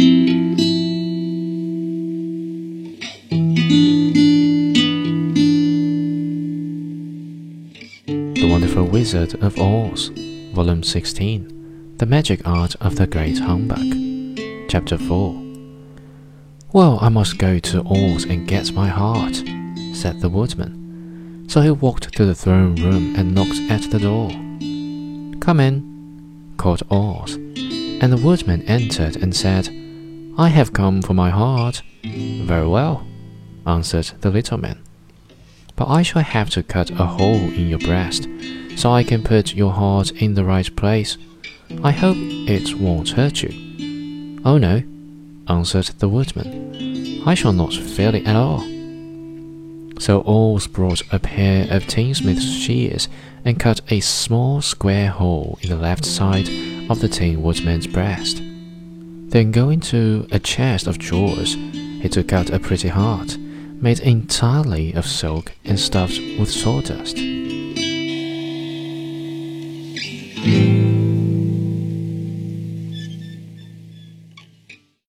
The Wonderful Wizard of Oz, Volume 16 The Magic Art of the Great Humbug, Chapter 4 Well, I must go to Oz and get my heart, said the woodman. So he walked to the throne room and knocked at the door. Come in, called Oz, and the woodman entered and said, I have come for my heart. Very well, answered the little man. But I shall have to cut a hole in your breast, so I can put your heart in the right place. I hope it won't hurt you. Oh no, answered the woodman. I shall not feel it at all. So Oz brought a pair of tinsmith's shears and cut a small square hole in the left side of the Tin Woodman's breast. Then going to a chest of drawers, he took out a pretty heart, made entirely of silk and stuffed with sawdust.